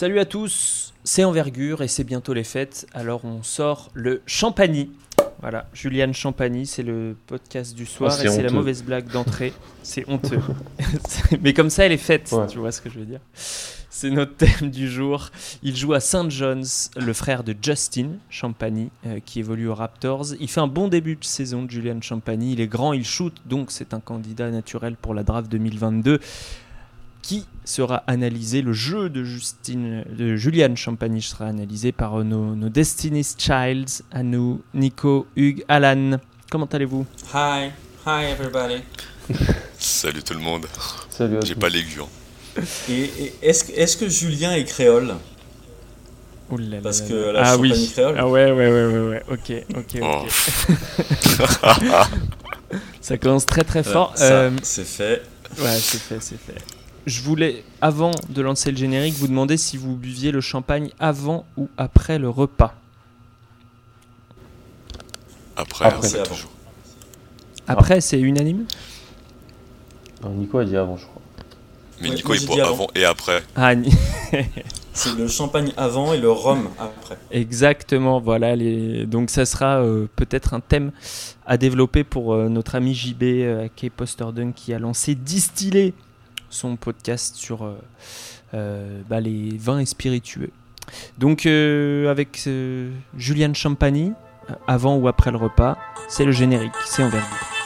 Salut à tous, c'est Envergure et c'est bientôt les fêtes, alors on sort le Champagny. Voilà, Juliane Champagny, c'est le podcast du soir Ah, et c'est la mauvaise blague d'entrée. c'est honteux. Mais comme ça, elle est faite, Ouais. tu vois ce que je veux dire. C'est notre thème du jour. Il joue à St. John's, le frère de Justin Champagny, euh, qui évolue aux Raptors. Il fait un bon début de saison de Julian Champagny. Il est grand, il shoot, donc c'est un candidat naturel pour la draft 2022 qui sera analysé, le jeu de, Justine, de Julian Champagny sera analysé par euh, nos, nos Destiny's Childs, à nous, Nico, Hugues, Alan. Comment allez-vous? Hi, hi everybody. Salut tout le monde. Salut J'ai pas l'aiguille. hein. Et, et est-ce que- est-ce que Julien est créole? Ouh là là Parce là que là. la ah Champagny oui. créole. Ah ouais, ouais, ouais, ouais, ouais. Ok, ok, Oh. ok. Ça commence très très Ouais, fort. ça, Euh, c'est fait. Ouais, c'est fait, c'est fait. Je voulais, avant de lancer le générique, vous demander si vous buviez le champagne avant ou après le repas. Après, Après. après, C'est toujours. Après, c'est unanime? Non, Nico a dit avant, je crois. Mais Ouais, Nico, il boit dit avant. avant et après. Ah, ni- C'est le champagne avant et le rhum après. exactement, voilà. Les... Donc ça sera euh, peut-être un thème à développer pour euh, notre ami JB euh, Kay Posterdon qui a lancé Distiller, son podcast sur euh, euh, bah, les vins et spiritueux. Donc euh, avec Juliane Champagny, avant ou après le repas, c'est le générique, c'est envergure.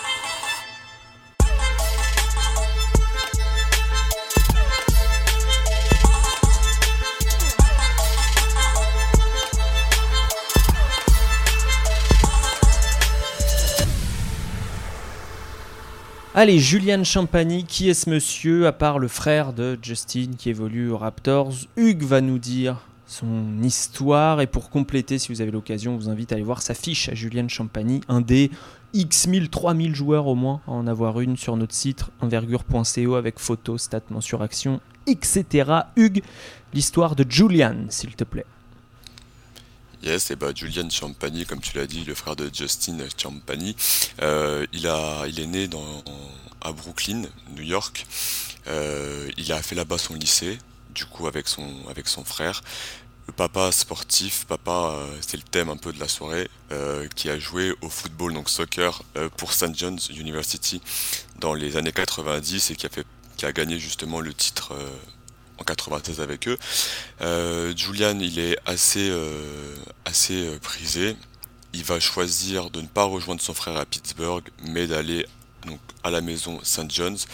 Allez, Julian Champagny, qui est ce monsieur, à part le frère de Justin qui évolue aux Raptors? Hugues va nous dire son histoire. Et pour compléter, si vous avez l'occasion, on vous invite à aller voir sa fiche à Julian Champagny, un des X 1000, 3000 joueurs au moins, à en avoir une sur notre site envergure.co avec photos, stats, mensuraction, etc. Hugues, l'histoire de Julian, s'il te plaît. Yes, et bah Julian Champagny, comme tu l'as dit, le frère de Justin Champagny, euh, il, a, il est né dans, à Brooklyn, New York. Euh, il a fait là-bas son lycée, du coup avec son, avec son frère. Le papa sportif, papa, euh, c'est le thème un peu de la soirée, qui a joué au football, donc soccer, pour St. John's University dans les années 90 et qui a, fait, qui a gagné justement le titre en 96 avec eux. Euh, Julian, il est assez, euh, assez euh, prisé. Il va choisir de ne pas rejoindre son frère à Pittsburgh, mais d'aller donc à la maison St. John's.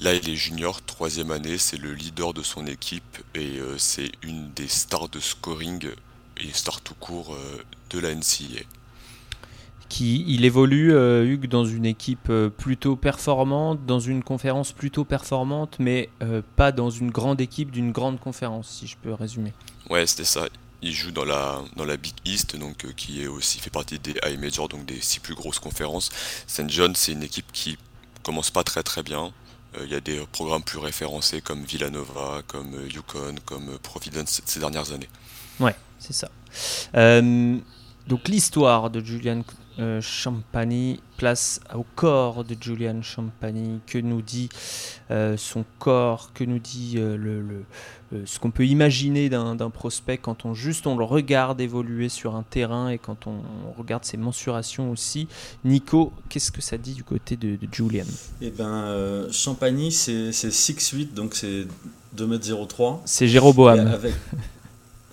Là, il est junior, troisième année, c'est le leader de son équipe et c'est une des stars de scoring et star tout court de la NCAA. Qui il évolue euh, Hugues dans une équipe euh, plutôt performante, dans une conférence plutôt performante, mais euh, pas dans une grande équipe d'une grande conférence, si je peux résumer. Ouais, c'était ça. Il joue dans la, dans la Big East, donc, euh, qui est aussi fait partie des High Major, donc des six plus grosses conférences. St. John, c'est une équipe qui commence pas très très bien. Il y a des programmes plus référencés comme Villanova, comme Yukon, comme Providence ces dernières années. Ouais, c'est ça. Donc l'histoire de Julian euh, Champagny place au corps de Julian Champagny. Que nous dit euh, son corps Que nous dit euh, le, le- ce qu'on peut imaginer d'un prospect quand on juste on le regarde évoluer sur un terrain et quand on, on regarde ses mensurations aussi. Nico, qu'est-ce que ça dit du côté de, de Julian? Et ben, Champagny, c'est c'est 6'8, donc c'est 2m03. C'est Jéroboam. Avec,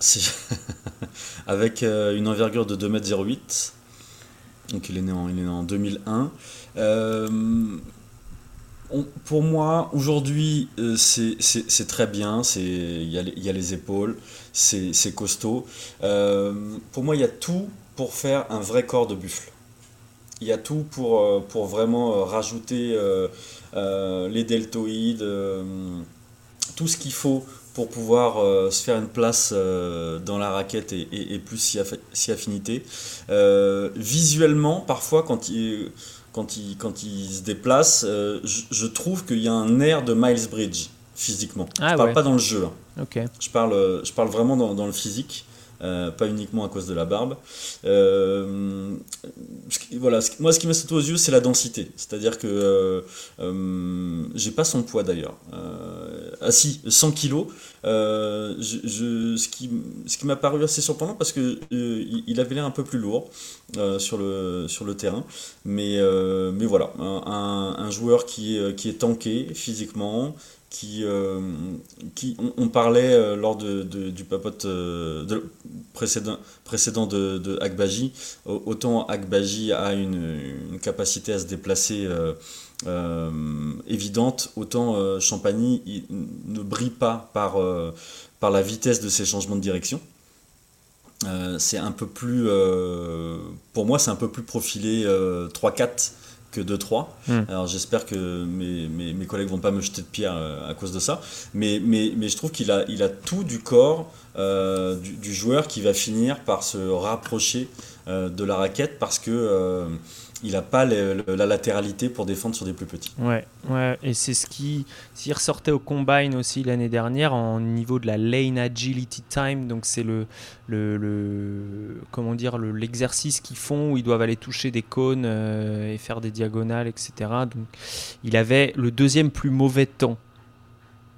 avec une envergure de 2m08. Donc il est né en, il est né en 2001. Euh, pour moi, aujourd'hui, euh, c'est très bien. Il y, a y a les épaules, c'est costaud. Euh, pour moi, il y a tout pour faire un vrai corps de buffle. Il y a tout pour, pour vraiment rajouter les deltoïdes, tout ce qu'il faut pour pouvoir euh, se faire une place euh, dans la raquette et, et- et plus si, si affinité. Euh, visuellement, parfois, quand il, quand il, quand il se déplace, je, je trouve qu'il y a un air de Miles Bridge, physiquement. Ah je parle ouais. pas dans le jeu, hein. Je, parle, je parle vraiment dans, dans le physique. Pas uniquement à cause de la barbe. voilà, moi, ce qui m'a sauté aux yeux, c'est la densité. C'est-à-dire que j'ai pas son poids d'ailleurs. ah si, 100 kilos. Ce qui, ce qui m'a paru assez surprenant parce que il avait l'air un peu plus lourd sur le sur le terrain, mais mais voilà, un, un joueur qui est qui est tanké physiquement qui, euh, qui on, parlait euh, lors de, du papote euh, de, précédent, précédent de, de Akbaji, autant Akbaji a une, une, capacité à se déplacer évidente, autant Champagny ne brille pas par, par la vitesse de ses changements de direction. c'est un peu plus, pour moi, c'est un peu plus profilé 3-4 que 2-3. Hmm. Alors j'espère que mes, mes, mes, collègues vont pas me jeter de pierre euh, à cause de ça. Mais, mais, mais je trouve qu'il a, il a tout du corps euh, du, du, joueur qui va finir par se rapprocher euh, de la raquette parce que il n'a pas la latéralité pour défendre sur des plus petits. Ouais, ouais. et c'est ce qui s'il ressortait au combine aussi l'année dernière en niveau de la lane agility time, donc c'est le, le, le, comment dire l'exercice qu'ils font où ils doivent aller toucher des cônes euh, et faire des diagonales, etc. Donc il avait le deuxième plus mauvais temps.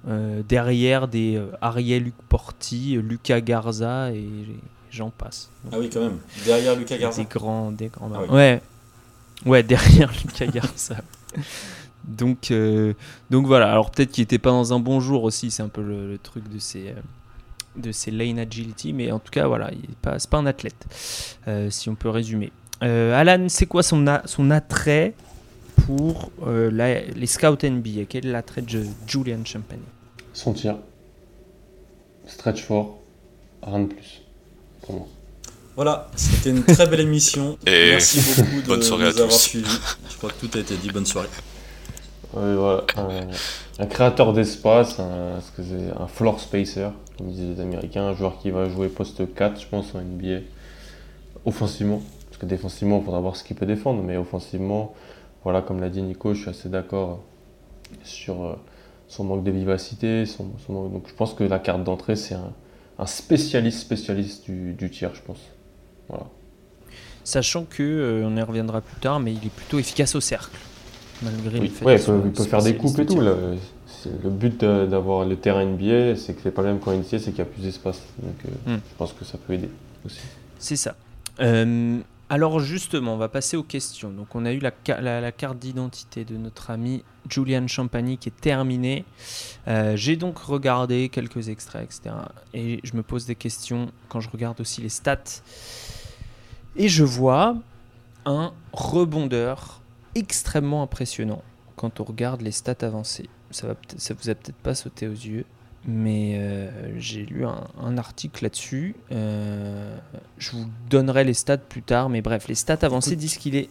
Euh, derrière des euh, Ariel Luc Porti, Lucas Garza et j'en passe. ah oui, quand même. Derrière Lucas Garza. Des grands, des grands. Ah ouais, Ouais, derrière Lucas Garza. donc, euh, donc voilà. Alors peut-être qu'il n'était pas dans un bon jour aussi. C'est un peu le, truc de ces, euh, de ces lane agility. Mais en tout cas, voilà, il n'est pas, pas un athlète, euh, si on peut résumer. Alan, c'est quoi son, son attrait pour les scouts NBA Quel est l'attrait de Julian Champagne? Son tir. Stretch fort. Rien de plus. Pour moi. Voilà, c'était une très belle émission. Merci beaucoup de nous avoir suivis. Je crois que tout a été dit. Bonne soirée. voilà. Un, créateur d'espace, un, un floor spacer, comme disaient les Américains, un joueur qui va jouer poste 4, je pense, en NBA, offensivement. Parce que défensivement, il faudra voir ce qu'il peut défendre, mais offensivement, voilà, comme l'a dit Nico, je suis assez d'accord sur euh, son manque de vivacité. Son, Donc je pense que la carte d'entrée, c'est un, spécialiste spécialiste du, du tir, je pense. Sachant que, euh, on y reviendra plus tard, mais il est plutôt efficace au cercle. Malgré le fait ouais, il peut, faire des coupes et tout. le but d'avoir le terrain NBA, c'est que c'est pas le même qu'en NCA, c'est qu'il y a plus d'espace. Donc euh, hmm. je pense que ça peut aider aussi. C'est ça. Euh, alors justement, on va passer aux questions. Donc on a eu la, la, carte d'identité de notre ami Julian Champagny qui est terminée. J'ai donc regardé quelques extraits, etc. Et je me pose des questions quand je regarde aussi les stats et je vois un rebondeur extrêmement impressionnant quand on regarde les stats avancées. Ça, va ça vous a peut-être pas sauté aux yeux, mais euh, j'ai lu un, article là-dessus. Euh, je vous donnerai les stats plus tard, mais bref, les stats avancées disent qu'il est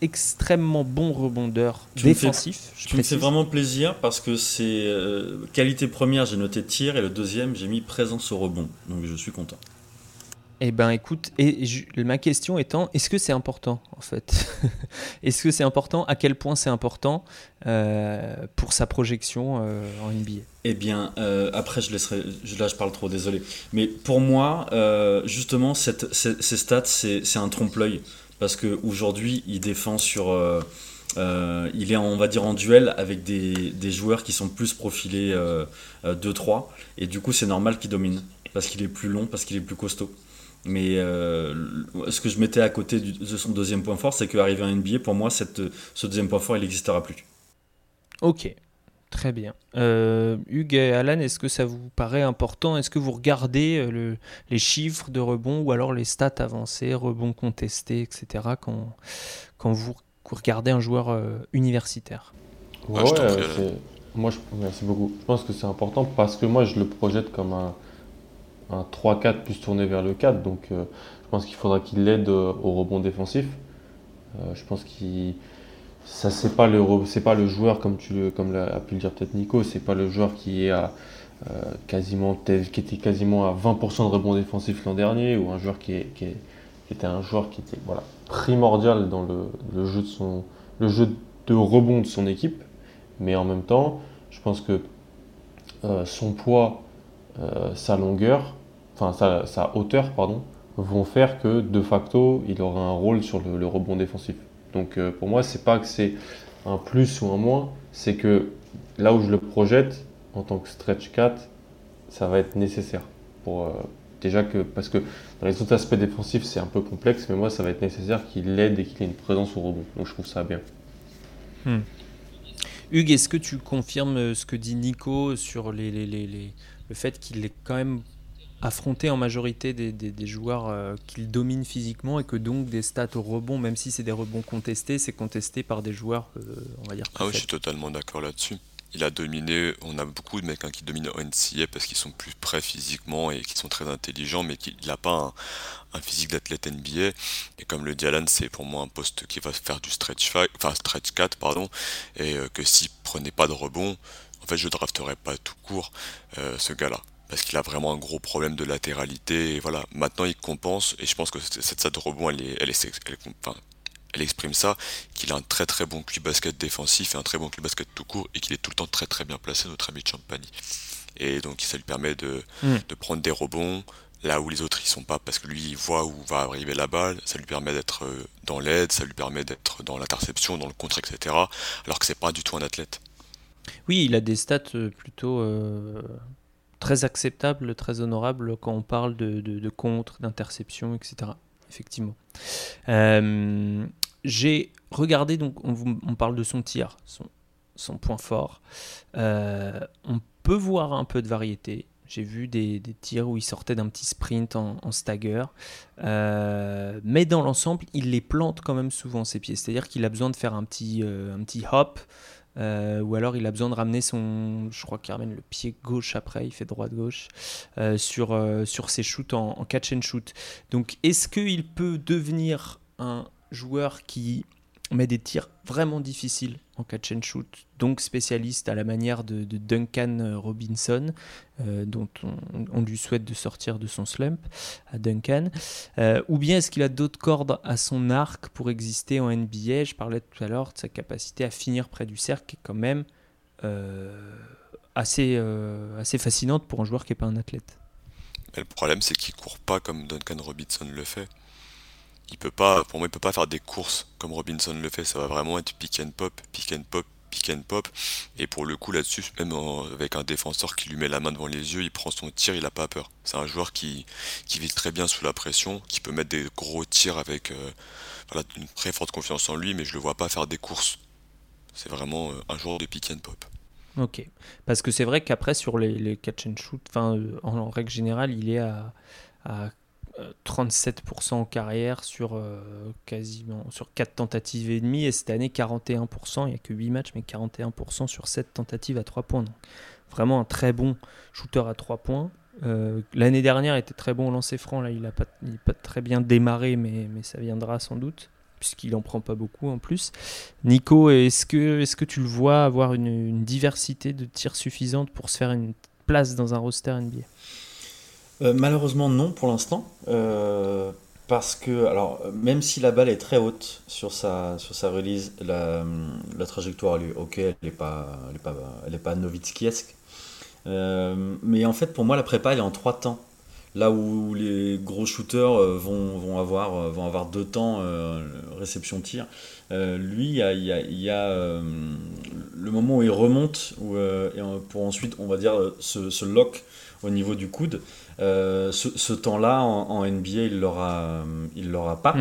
extrêmement bon rebondeur défensif. je me fais vraiment plaisir parce que c'est euh, qualité première, j'ai noté tir, et le deuxième, j'ai mis présence au rebond. Donc je suis content. Eh ben écoute, et ma question étant, est-ce que c'est important en fait Est-ce que c'est important? À quel point c'est important euh, pour sa projection euh, en NBA Eh bien, euh, après je laisserai, là je parle trop, désolé. Mais pour moi, justement, ces, stats, c'est un trompe-l'œil. Parce qu'aujourd'hui, il défend sur, il est, on va dire, en duel avec des, des joueurs qui sont plus profilés 2-3, et du coup, c'est normal qu'il domine. Parce qu'il est plus long, parce qu'il est plus costaud. Mais euh, ce que je mettais à côté de son deuxième point fort, c'est qu'arriver à NBA, pour moi, cette, ce deuxième point fort, il n'existera plus. Ok, très bien. Euh, Hugues et Alan, est-ce que ça vous paraît important? Est-ce que vous regardez euh, le, les chiffres de rebond ou alors les stats avancées, rebond contestés, etc. quand, quand vous, regardez un joueur universitaire? Ouais, moi, je, merci beaucoup. Je pense que c'est important parce que moi, je le projette comme un un 3-4 plus tourné vers le 4. Donc euh, je pense qu'il faudra qu'il l'aide euh, au rebond défensif. Euh, je pense qu'il ça c'est pas le pas le joueur comme tu comme l'a pu le dire peut-être Nico, c'est pas le joueur qui est à quasiment qui était quasiment à 20% de rebond défensif l'an dernier ou un joueur qui, est, qui, était un joueur qui était voilà primordial dans le, le, jeu de son le jeu de rebond de son équipe, mais en même temps, je pense que son poids, sa longueur enfin sa, hauteur, pardon, vont faire que de facto, il aura un rôle sur le, rebond défensif. Donc euh, pour moi, c'est pas que c'est un plus ou un moins, c'est que là où je le projette en tant que stretch 4, ça va être nécessaire pour déjà que parce que dans les autres aspects défensifs, c'est un peu complexe, mais moi, ça va être nécessaire qu'il aide et qu'il ait une présence au rebond. Donc je trouve ça bien. Hmm. Hugues, est-ce que tu confirmes euh, ce que dit Nico sur le fait qu'il est quand même affronté en majorité des, des, joueurs euh, qu'il domine physiquement et que donc des stats au rebond, même si c'est des rebonds contestés, c'est contesté par des joueurs, euh, on va dire. Ah oui, je suis totalement d'accord là-dessus il a dominé. On a beaucoup de mecs hein, qui dominent en NCA parce qu'ils sont plus prêts physiquement et qui sont très intelligents, mais qu'il n'a pas un, physique d'athlète NBA. Et comme le dit Alan, c'est pour moi un poste qui va faire du stretch 5, enfin stretch 4, pardon, et euh, que s'il prenait pas de rebond, en fait, je drafterais pas tout court euh, ce gars-là parce qu'il a vraiment un gros problème de latéralité. Et voilà, maintenant il compense, et je pense que cette salle de rebond, elle est, elle est, elle exprime ça, qu'il a un très très bon QI basket défensif et un très bon QI basket tout court et qu'il est tout le temps très très bien placé, notre ami Champagny. Et donc ça lui permet de, hmm. de prendre des rebonds là où les autres ils sont pas parce que lui il voit où va arriver la balle, ça lui permet d'être euh, dans l'aide, ça lui permet d'être dans l'interception, dans le contre, etc. Alors que c'est pas du tout un athlète. Oui, il a des stats euh, plutôt euh, très acceptables, très honorables quand on parle de, de, contre, d'interception, etc. Effectivement. Euh, j'ai regardé, donc on, parle de son tir, son, son point fort. Euh, on peut voir un peu de variété. J'ai vu des, tirs où il sortait d'un petit sprint en, stagger. Euh, mais dans l'ensemble, il les plante quand même souvent ses pieds. C'est-à-dire qu'il a besoin de faire un petit, un petit hop. Ou alors il a besoin de ramener son, je crois qu'il ramène le pied gauche après, il fait droite-gauche, sur, sur ses shoots en, en, catch and shoot. Donc est-ce qu'il peut devenir un joueur qui met des tirs vraiment difficiles en catch and shoot, donc spécialiste à la manière de, Duncan Robinson, euh, dont on, lui souhaite de sortir de son slump à Duncan, euh, ou bien est-ce qu'il a d'autres cordes à son arc pour exister en NBA Je parlais tout à l'heure de sa capacité à finir près du cercle, qui est quand même euh, assez, assez fascinante pour un joueur qui n'est pas un athlète. le problème, c'est qu'il court pas comme Duncan Robinson le fait il peut pas, pour moi, il peut pas faire des courses comme Robinson le fait. Ça va vraiment être pick and pop, pick and pop, pick and pop. Et pour le coup, là-dessus, même avec un défenseur qui lui met la main devant les yeux, il prend son tir, il a pas peur. C'est un joueur qui, qui vit très bien sous la pression, qui peut mettre des gros tirs avec euh, une très forte confiance en lui, mais je le vois pas faire des courses. C'est vraiment euh, un joueur de pick and pop. Ok. Parce que c'est vrai qu'après, sur les, catch and shoot, en, règle générale, il est à 37% en carrière sur euh, quasiment sur 4 tentatives et demie et cette année 41%, il n'y a que 8 matchs mais 41% sur 7 tentatives à 3 points. Donc, vraiment un très bon shooter à 3 points. Euh, l'année dernière était très bon au lancer franc, là il n'a pas, très bien démarré mais, mais ça viendra sans doute puisqu'il en prend pas beaucoup en plus. Nico, est-ce que, est que tu le vois avoir une, une diversité de tirs suffisante pour se faire une place dans un roster NBA euh, malheureusement non pour l'instant. Euh, parce que, alors, même si la balle est très haute sur sa, sur sa release, la, trajectoire, elle ok, elle n'est pas, est pas, pas Nowitzki-esque. Euh, mais en fait, pour moi, la prépa, elle est en trois temps. Là où les gros shooters vont, vont, avoir, vont avoir deux temps réception-tir, lui, il y a, y a, le moment où il remonte où, pour ensuite, on va dire, se, se lock au niveau du coude. Euh, ce, temps-là, en, NBA, il l'aura, il l'aura pas.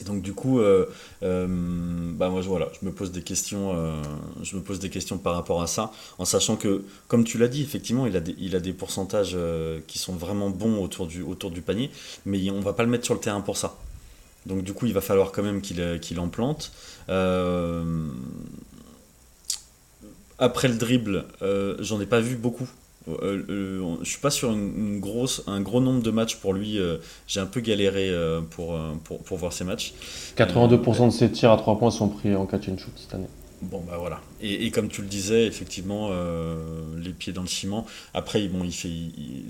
Et donc du coup, euh, euh, bah moi voilà, je me pose des questions, je me pose des questions par rapport à ça, en sachant que, comme tu l'as dit, effectivement, il a des, il a des pourcentages qui sont vraiment bons autour du, autour du panier, mais on va pas le mettre sur le terrain pour ça. Donc du coup, il va falloir quand même qu'il, qu'il en plante. après le dribble, j'en ai pas vu beaucoup euh, euh, je suis pas sur une, grosse, un gros nombre de matchs pour lui. Euh, j'ai un peu galéré pour, pour, pour, voir ses matchs. 82% de ses tirs à 3 points sont pris en catch and shoot cette année. Bon bah voilà. Et, et comme tu le disais, effectivement, les pieds dans le ciment. Après, bon, il fait,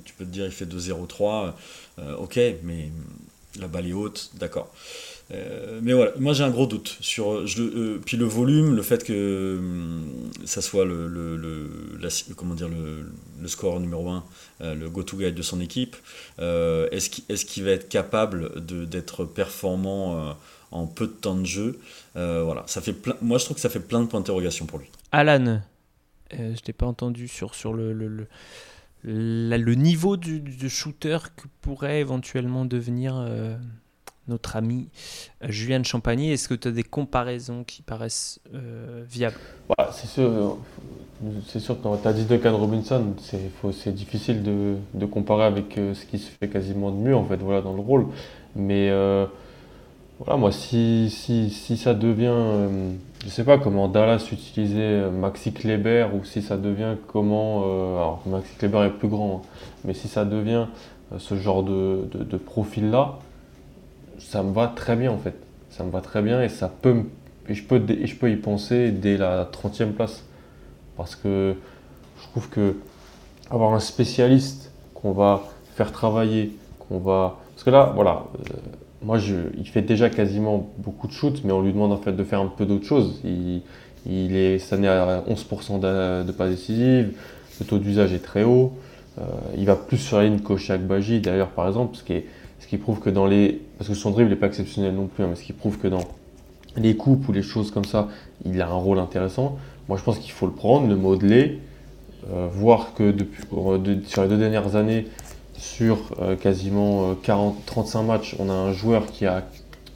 tu peux te dire, il fait 2-0-3. ok, mais La balle est haute, d'accord. Euh, mais voilà, moi j'ai un gros doute sur je, euh, puis le volume, le fait que hum, ça soit le, le, comment dire le, le, score numéro 1, euh, le go-to guide de son équipe. est-ce qu'il est qu'il va être capable d'être performant en peu de temps de jeu? Voilà, ça fait plein, moi je trouve que ça fait plein de points d'interrogation pour lui. Alan, je t'ai pas entendu sur sur le, le le niveau du, shooter que pourrait éventuellement devenir notre ami euh, Julien Champagny. Est-ce que tu as des comparaisons qui paraissent euh, viables? C'est sûr, c'est sûr tu as dit Duncan Robinson, c'est difficile de, de, comparer avec euh, ce qui se fait quasiment de mieux en fait, voilà, dans le rôle. Mais voilà, moi, si, ça devient, je sais pas comment Dallas utilisait Maxi Kleber ou si ça devient comment, alors Maxi Kleber est plus grand, hein, mais si ça devient ce genre de, de, de profil-là, ça me va très bien en fait. Ça me va très bien et ça peut je peux je peux y penser dès la 30e place parce que je trouve que avoir un spécialiste qu'on va faire travailler, qu'on va parce que là voilà, euh, moi je, il fait déjà quasiment beaucoup de shoots mais on lui demande en fait de faire un peu d'autres choses. Il, il est cette année à 11% de, de pas décisives, le taux d'usage est très haut. Euh, il va plus sur la ligne qu'au Baji d'ailleurs par exemple, ce qui est ce qui prouve que dans les. Parce que son dribble n'est pas exceptionnel non plus, hein, mais ce qui prouve que dans les coupes ou les choses comme ça, il a un rôle intéressant. Moi, je pense qu'il faut le prendre, le modeler, euh, voir que depuis, euh, sur les deux dernières années, sur euh, quasiment 40, 35 matchs, on a un joueur qui a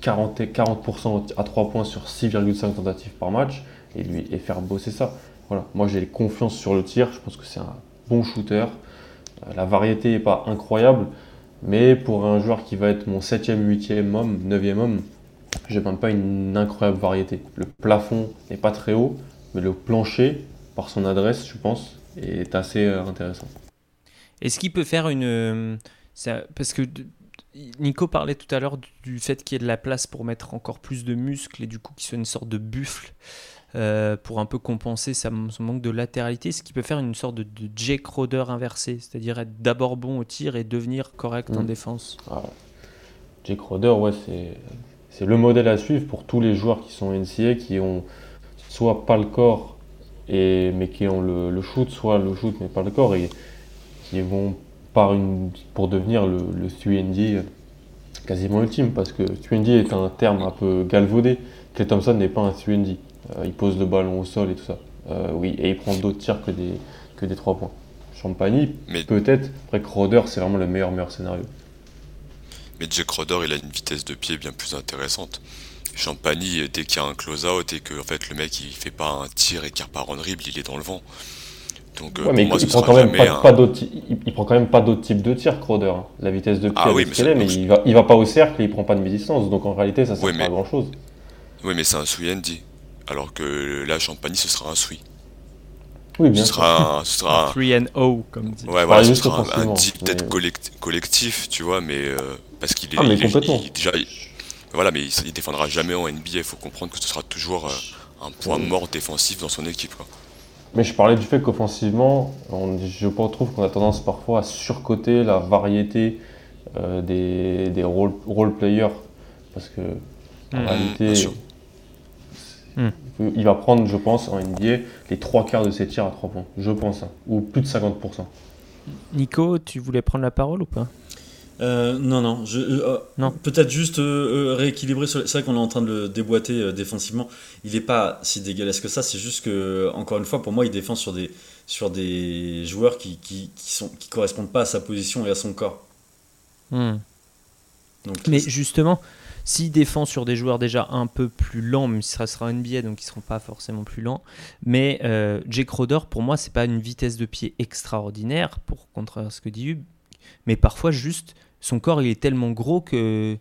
40, 40% à 3 points sur 6,5 tentatives par match et, lui, et faire bosser ça. Voilà. Moi, j'ai confiance sur le tir. Je pense que c'est un bon shooter. la variété n'est pas incroyable, mais pour un joueur qui va être mon 7e, 8e homme, 9e homme, je ne pas une incroyable variété. Le plafond n'est pas très haut, mais le plancher, par son adresse, je pense, est assez euh, intéressant. Est-ce qu'il peut faire une. Euh, parce que Nico parlait tout à l'heure du fait qu'il y ait de la place pour mettre encore plus de muscles et du coup qu'il soit une sorte de buffle. Euh, pour un peu compenser son manque de latéralité, ce qui peut faire une sorte de, Jake Roder inversé, c'est-à-dire être d'abord bon au tir et devenir correct en mm. défense. Ah, Jake Roder, ouais, c'est le modèle à suivre pour tous les joueurs qui sont NCA, qui ont soit pas le corps, et, mais qui ont le, shoot, soit le shoot mais pas le corps, et qui vont par une, pour devenir le, le 3 quasiment ultime, parce que 3 est un terme un peu galvaudé. Clay Thompson n'est pas un 3 euh, il pose le ballon au sol et tout ça. Euh, oui, et il prend d'autres tirs que des, que des 3 points. Champagny, peut-être. Après, Crowder, c'est vraiment le meilleur, meilleur scénario. Mais Jack Roder, il a une vitesse de pied bien plus intéressante. Champagny, dès qu'il y a un close-out et que en fait, le mec il fait pas un tir et qu'il repart en dribble, il est dans le vent. Donc, euh, mais il, prend quand même pas, il, prend quand même pas d'autres types de tirs, Crowder. Hein. La vitesse de pied, ah, oui, mais, mais il, va, il va pas au cercle et il prend pas de mi-distance. Donc en réalité, ça sert pas à grand chose. Oui, mais c'est un Suyendi alors que là, Champagny, ce sera un Sui. Oui, bien ce sera un, ce sera 3 and O, comme dit. Ouais, voilà, ce sera un, deep peut-être collectif, tu vois, mais euh, parce qu'il est, ah, mais il est déjà. voilà, mais il, défendra jamais en NBA. Il faut comprendre que ce sera toujours euh, un point mort défensif dans son équipe. Quoi. Mais je parlais du fait qu'offensivement, je trouve qu'on a tendance parfois à surcoter la variété euh, des, des role, role, players. Parce que, en mmh, réalité, Il va prendre, je pense, en NBA, les trois quarts de ses tirs à trois points. Je pense, hein. ou plus de 50%. Nico, tu voulais prendre la parole ou pas? Euh, non, non. Je, euh, non. Peut-être juste euh, rééquilibrer. C'est vrai qu'on est en train de le déboîter défensivement. Il n'est pas si dégueulasse que ça. C'est juste que, encore une fois, pour moi, il défend sur des, sur des joueurs qui, qui, qui sont, qui correspondent pas à sa position et à son corps. Hmm. Donc, Mais justement, s'il défend sur des joueurs déjà un peu plus lents, même si ça sera NBA, donc ils ne seront pas forcément plus lents. Mais euh, Jake Roder, pour moi, c'est pas une vitesse de pied extraordinaire, pour contraire ce que dit Hub. Mais parfois, juste, son corps, il est tellement gros que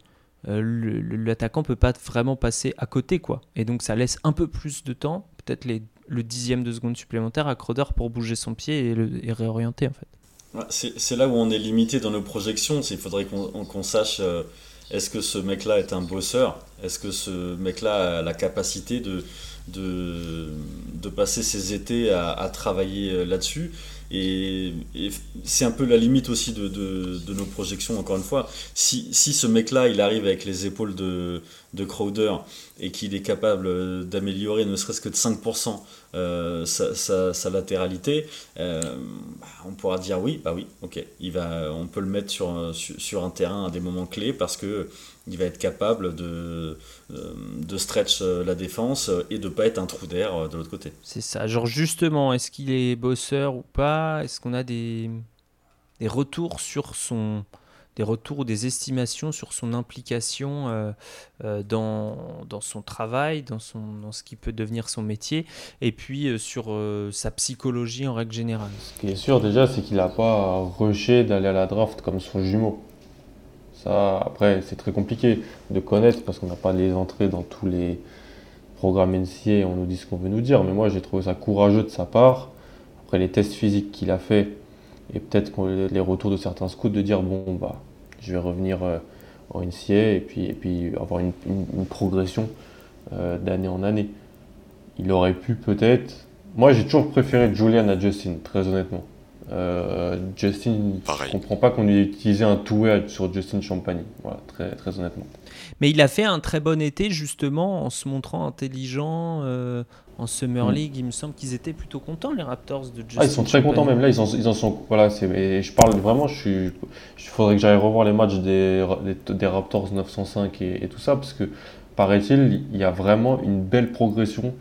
euh, l'attaquant peut pas vraiment passer à côté. quoi. Et donc, ça laisse un peu plus de temps, peut-être le dixième de seconde supplémentaire à Crowder pour bouger son pied et, le, réorienter, en fait. C'est là où on est limité dans nos projections. Il faudrait qu'on sache... Euh, est-ce que ce mec-là est un bosseur? Est-ce que ce mec-là a la capacité de, de, de passer ses étés à, travailler là-dessus et, c'est un peu la limite aussi de, de, nos projections, encore une fois. Si, si ce mec-là, il arrive avec les épaules de, de Crowder et qu'il est capable d'améliorer ne serait-ce que de 5% euh, sa, sa, latéralité, euh, bah, on pourra dire oui, bah oui, ok, il va, on peut le mettre sur, sur, un terrain à des moments clés parce que il va être capable de, euh, de stretch la défense et de pas être un trou d'air de l'autre côté. C'est ça. Genre justement, est-ce qu'il est bosseur ou pas? Est-ce qu'on a des, des retours sur son des retours ou des estimations sur son implication euh, euh, dans, dans, son travail, dans, son, dans ce qui peut devenir son métier, et puis euh, sur sa psychologie en règle générale. Ce qui est sûr déjà, c'est qu'il n'a pas rushé d'aller à la draft comme son jumeau. Après, c'est très compliqué de connaître parce qu'on n'a pas les entrées dans tous les programmes NCA, on nous dit ce qu'on veut nous dire, mais moi j'ai trouvé ça courageux de sa part. Après les tests physiques qu'il a fait, et peut-être les retours de certains scouts de dire bon bah je vais revenir euh, en NCA et puis, et puis avoir une, progression euh, d'année en année. Il aurait pu peut-être. Moi, j'ai toujours préféré Julian à Justin, très honnêtement. Euh, Justin, je ne comprends pas qu'on ait utilisé un two-way sur Justin Champagne, voilà, très, très honnêtement. Mais il a fait un très bon été justement en se montrant intelligent en Summer mm. League. Il me semble qu'ils étaient plutôt contents les Raptors de Justin. Ah, ils sont très contents même là. Ils en, ils en sont voilà. C'est je parle vraiment. Je suis. Il faudrait que j'aille revoir les matchs des, des, Raptors 905 et, et, tout ça parce que paraît-il il y a vraiment une belle progression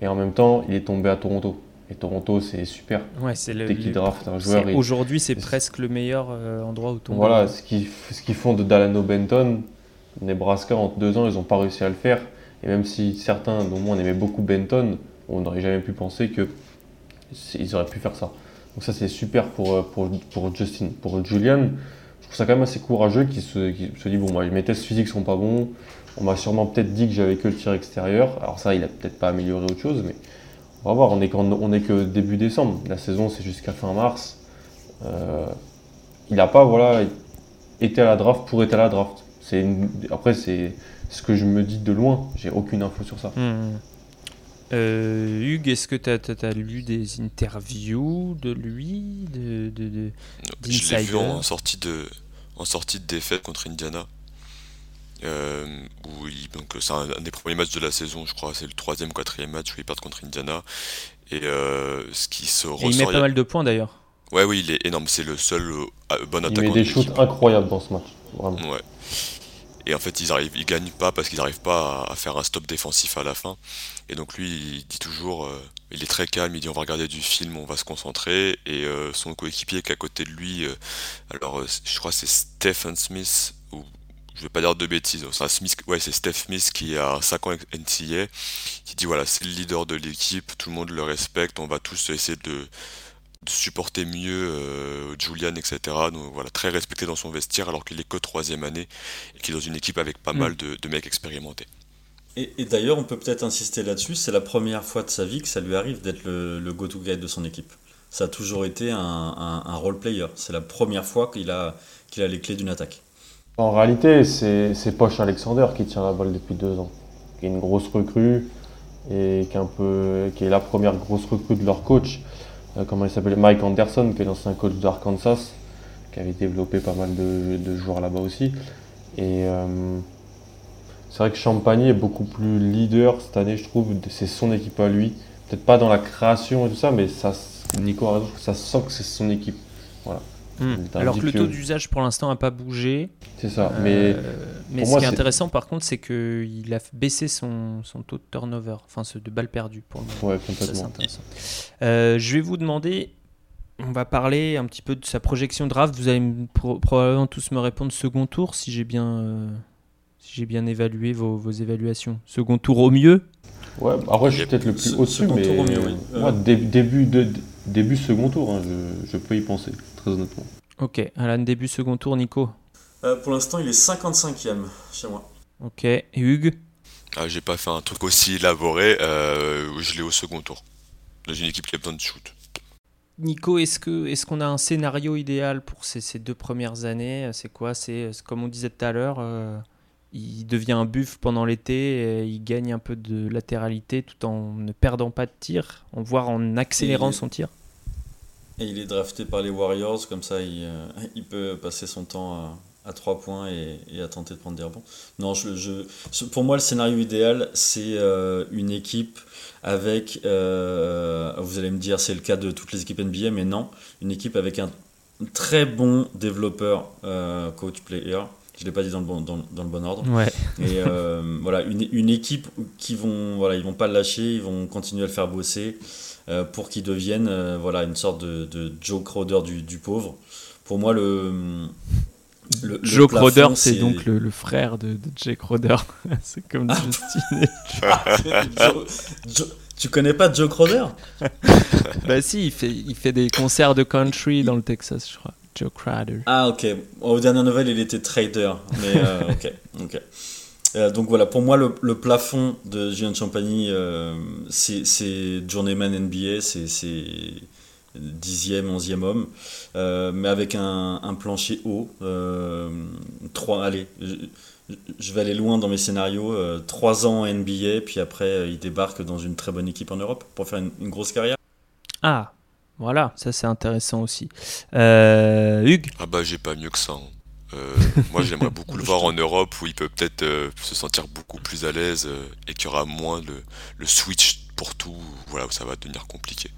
et en même temps il est tombé à Toronto. Et Toronto, c'est super. Ouais, c'est. Dès qu'ils draftent un joueur. Aujourd'hui, c'est presque le meilleur euh, endroit où tomber. Voilà, ce qu'ils font de Dalano Benton, Nebraska, en deux ans, ils n'ont pas réussi à le faire. Et même si certains, dont moi, on aimait beaucoup Benton, on n'aurait jamais pu penser qu'ils auraient pu faire ça. Donc ça, c'est super pour, euh, pour, pour, Justin. Pour Julian, je trouve ça quand même assez courageux qu'il se, se, dit, bon, moi, mes tests physiques sont pas bons. On m'a sûrement peut-être dit que j'avais que le tir extérieur. Alors ça, il a peut-être pas amélioré autre chose, mais on va voir. On est, on est que début décembre. La saison, c'est jusqu'à fin mars. Euh, il n'a pas voilà, été à la draft pour être à la draft. Après, c'est ce que je me dis de loin. J'ai aucune info sur ça. Hmm. Euh, Hugues, est-ce que tu as, lu des interviews de lui de, de, Je l'ai vu en sortie, de, en sortie de défaite contre Indiana. Euh, donc c'est un, des premiers matchs de la saison, je crois, c'est le troisième ou quatrième match où ils perdent contre Indiana. Et euh, ce qui se ressort. Il met pas mal de points d'ailleurs. Ouais, oui, il est énorme. C'est le seul euh, bon attaquant. Il met des shoots incroyables dans ce match. Vraiment. Ouais. Et en fait, ils arrivent, ils gagnent pas parce qu'ils n'arrivent pas à, faire un stop défensif à la fin. Et donc lui, il dit toujours, euh, il est très calme, il dit on va regarder du film, on va se concentrer. Et euh, son coéquipier qui est à côté de lui, euh, alors je crois c'est Stephen Smith, ou je vais pas dire de bêtises, c'est Smith, ouais c'est Steph Smith qui a 5 ans NCA, qui dit voilà c'est le leader de l'équipe, tout le monde le respecte, on va tous essayer de de supporter mieux euh, Julian, etc. Donc voilà, très respecté dans son vestiaire alors qu'il est que troisième année et qu'il est dans une équipe avec pas mm. mal de, mecs expérimentés. Et, d'ailleurs, on peut peut-être insister là-dessus, c'est la première fois de sa vie que ça lui arrive d'être le, go-to guy de son équipe. Ça a toujours été un, un, role player. C'est la première fois qu'il a, qu'il a les clés d'une attaque. En réalité, c'est, Poche Alexander qui tient la balle depuis deux ans, qui est une grosse recrue et qui est, la première grosse recrue de leur coach. Euh, comment il s'appelait Mike Anderson, qui est l'ancien coach d'Arkansas, qui avait développé pas mal de, joueurs là-bas aussi. Et euh, c'est vrai que Champagny est beaucoup plus leader cette année, je trouve. C'est son équipe à lui. Peut-être pas dans la création et tout ça, mais Nico a raison, ça sent que c'est son équipe. Voilà. Hmm. Alors que le taux d'usage pour l'instant n'a pas bougé. C'est ça. mais euh, mais ce qui est intéressant par contre, c'est qu'il a baissé son, son, taux de turnover, enfin ce de balles perdues pour le moment. Ouais, complètement. Euh, je vais vous demander, on va parler un petit peu de sa projection draft. Vous allez probablement tous me répondre second tour si j'ai bien, euh, si j'ai bien évalué vos, vos, évaluations. Second tour au mieux? Ouais, après je suis peut-être le plus au-dessus, mais moi, début, de, début second tour, hein, je, je peux y penser très honnêtement. Ok, Alan, début second tour, Nico euh, Pour l'instant, il est 55e chez moi. Ok, et Hugues ah, J'ai pas fait un truc aussi élaboré, euh, je l'ai au second tour, dans une équipe qui a besoin de shoot. Nico, est-ce qu'on est qu'on a un scénario idéal pour ces, ces deux premières années? C'est quoi? C'est comme on disait tout à l'heure, euh, il devient un buff pendant l'été, il gagne un peu de latéralité tout en ne perdant pas de tir, voire en accélérant Et- son tir. Et il est drafté par les Warriors, comme ça il, euh, il peut passer son temps à, à 3 points et, et à tenter de prendre des rebonds. Non, je, je- pour moi, le scénario idéal, c'est euh, une équipe avec, euh, vous allez me dire, c'est le cas de toutes les équipes NBA, mais non, une équipe avec un très bon développeur, coach, player. Je ne l'ai pas dit dans le bon, dans, dans le bon ordre. Ouais. Et euh, voilà, une, une équipe qui vont, voilà, ils vont pas le lâcher, ils vont continuer à le faire bosser euh, pour qu'il devienne, euh, voilà, une sorte de, de Joe Crowder du, du pauvre. Pour moi, le, le- le Joe plafond, Crowder, c'est donc le, le frère de, de Jay Crowder. c'est comme Ah. Justin. Tu connais pas Joe Crowder? Bah si, il fait, il fait des concerts de country dans le Texas, je crois. Joe Crowder. Ah ok, aux dernières nouvelles il était trader, mais euh, ok, ok. Euh, donc voilà, pour moi le, le plafond de Julien Champagny, euh, c'est c'est journeyman NBA, c'est c'est dixième, onzième homme, euh, mais avec un, un plancher haut. Trois, allez, je, je vais aller loin dans mes scénarios. trois ans en NBA, puis après il débarque dans une très bonne équipe en Europe pour faire une, une grosse carrière. Ah, voilà, ça c'est intéressant aussi. Euh, Hugues Ah bah j'ai pas mieux que ça. hein. Euh, moi j'aimerais beaucoup le voir en Europe où il peut peut-être euh, se sentir beaucoup plus à l'aise euh, et qu'il y aura moins le, le switch pour tout, voilà où ça va devenir compliqué.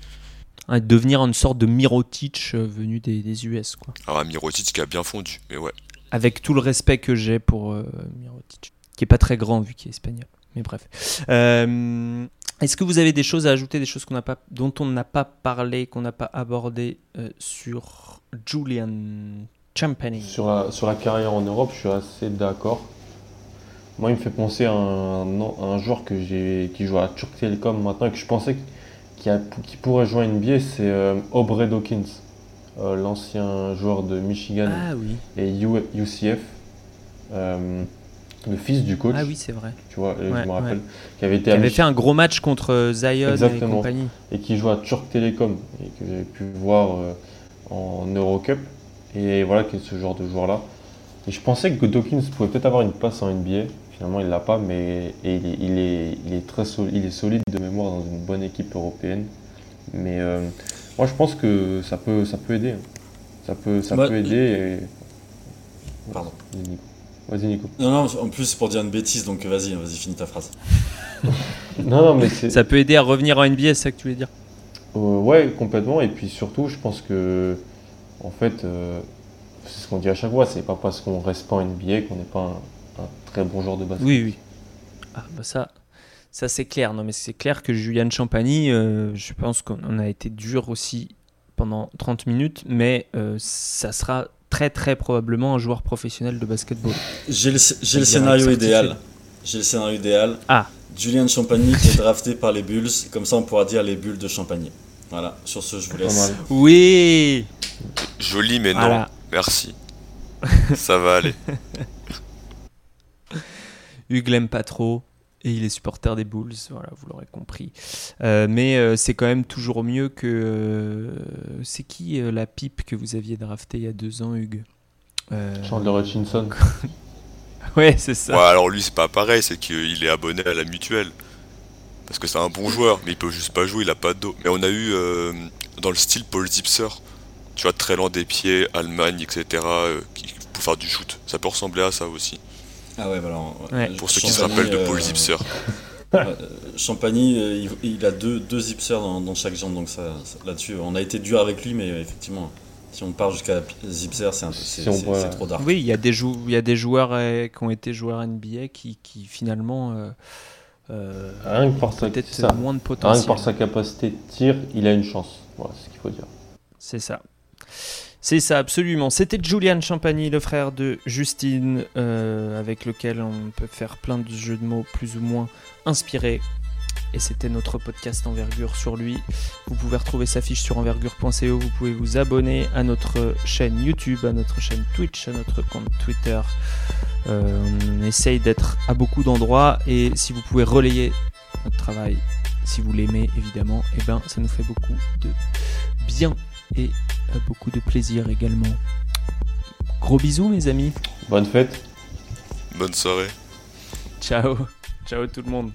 hein, devenir une sorte de Mirotic venu des, des US, quoi. Alors un Mirotic qui a bien fondu, mais ouais. Avec tout le respect que j'ai pour Mirotic, qui est pas très grand vu qu'il est espagnol. Mais bref. Euh, Est-ce que vous avez des choses à ajouter, des choses pas, dont on n'a pas parlé, qu'on n'a pas abordé euh, sur Julian Champagny Sur la, sur la carrière en Europe, je suis assez d'accord. Moi, il me fait penser à un, à un joueur que j'ai, qui joue à Turk Telecom maintenant et que je pensais qu'il, pourrait jouer à NBA, c'est euh, Aubrey Dawkins, euh, l'ancien joueur de Michigan Ah oui, et U- UCF, le fils du coach, ah oui, c'est vrai. tu vois, et Ouais, je me rappelle, ouais. qui avait été Qui avait fait un gros match contre euh, Zion et Exactement. compagnie. et qui joue à Turk Telecom et que j'ai pu voir euh, en Eurocup. Et voilà, qui est ce genre de joueur-là. Et je pensais que Dawkins pouvait peut-être avoir une passe en NBA. Finalement, il l'a pas, mais et il, est, il, est, il est très solide, il est solide de mémoire dans une bonne équipe européenne. Mais euh, moi, je pense que ça peut, ça peut aider. hein. Ça peut, ça peut aider. Et... Pardon. Vas-y, Nico. Non, non, en plus c'est pour dire une bêtise, donc vas-y, vas-y, finis ta phrase. Non, non, mais c'est. Ça peut aider à revenir en NBA, c'est ça que tu voulais dire? Euh, ouais, complètement. Et puis surtout, je pense que, en fait, euh, c'est ce qu'on dit à chaque fois, c'est pas parce qu'on reste pas en NBA qu'on n'est pas un, un très bon joueur de basket. Oui, oui. Ah, bah ça, ça c'est clair. Non, mais c'est clair que Julian Champagny, euh, je pense qu'on a été dur aussi pendant 30 minutes, mais euh, ça sera très très probablement un joueur professionnel de basketball. J'ai le, scénario idéal. J'ai le scénario idéal. Ah. Julian Champagny qui est drafté par les Bulls, comme ça on pourra dire les Bulls de Champagny. Voilà, sur ce je vous laisse. Oui Joli mais non, Voilà. merci. Ça va aller. Hugues l'aime pas trop et il est supporter des Bulls, voilà, vous l'aurez compris. Euh, mais euh, c'est quand même toujours mieux que. euh, c'est qui euh, la pipe que vous aviez draftée il y a deux ans, Hugues? Euh, Chandler Hutchinson. Ouais, c'est ça. Ouais, alors lui c'est pas pareil, c'est qu'il est abonné à la mutuelle. Parce que c'est un bon joueur, mais il peut juste pas jouer, il a pas de dos. Mais on a eu euh, dans le style Paul Zipser, tu vois, très lent des pieds, Allemagne, etc., euh, qui, pour faire du shoot. Ça peut ressembler à ça aussi. Ah ouais. Pour ceux qui se Champagny, rappellent de Paul Zipser. euh, Champagny, euh, il, il a deux, deux zipsers dans, dans chaque jambe, donc ça, ça- là-dessus, on a été dur avec lui, mais effectivement, si on part jusqu'à zipser, c'est un peu- c'est- Si trop dark. Oui, il y a des, jou- il y a des joueurs euh, qui ont été joueurs NBA qui, qui finalement euh, euh, Rien que par sa, peut-être c'est ça. moins de Rien que potentiel. par sa capacité de tir, il a une chance. Voilà, c'est ce qu'il faut dire. C'est ça. C'est ça, absolument. C'était Julian Champagny, le frère de Justine, euh, avec lequel on peut faire plein de jeux de mots plus ou moins inspirés. Et c'était notre podcast Envergure sur lui. Vous pouvez retrouver sa fiche sur envergure.co. Vous pouvez vous abonner à notre chaîne YouTube, à notre chaîne Twitch, à notre compte Twitter. Euh, on essaye d'être à beaucoup d'endroits. Et si vous pouvez relayer notre travail, si vous l'aimez évidemment, et ben ça nous fait beaucoup de bien et euh, beaucoup de plaisir également. Gros bisous mes amis. Bonne fête. Bonne soirée. Ciao. Ciao tout le monde.